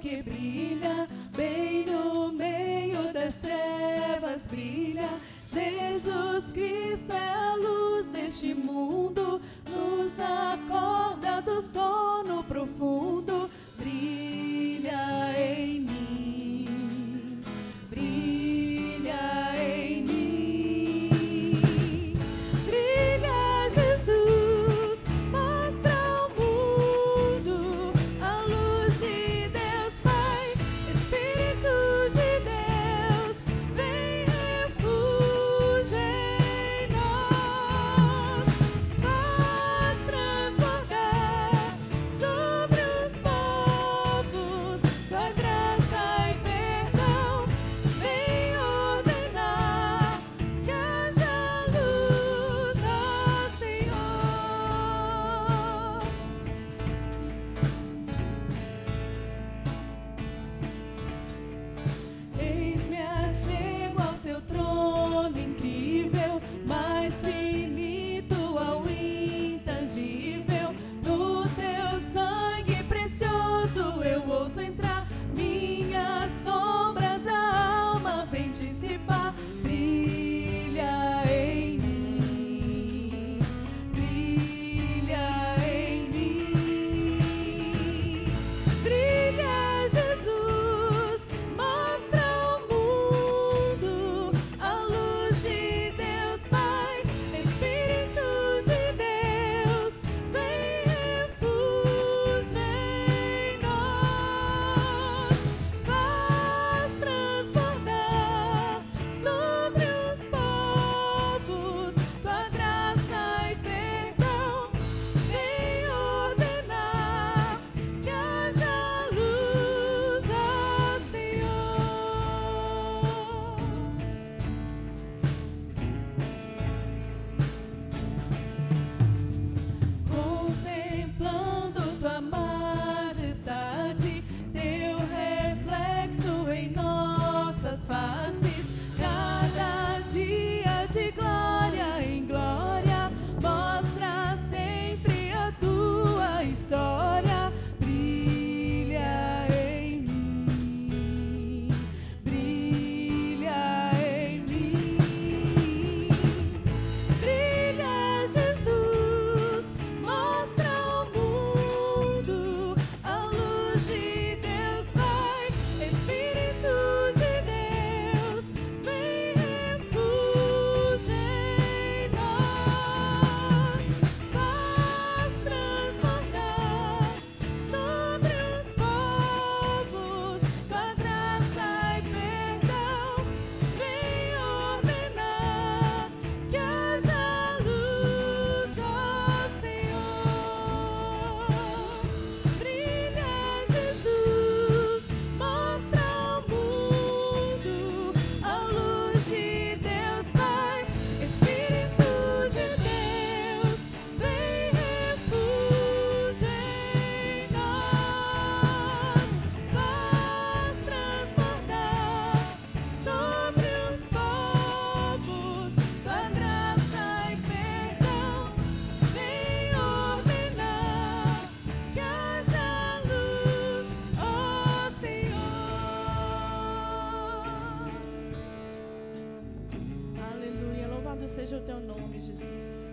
que brilha bem. Seja o teu nome, Jesus.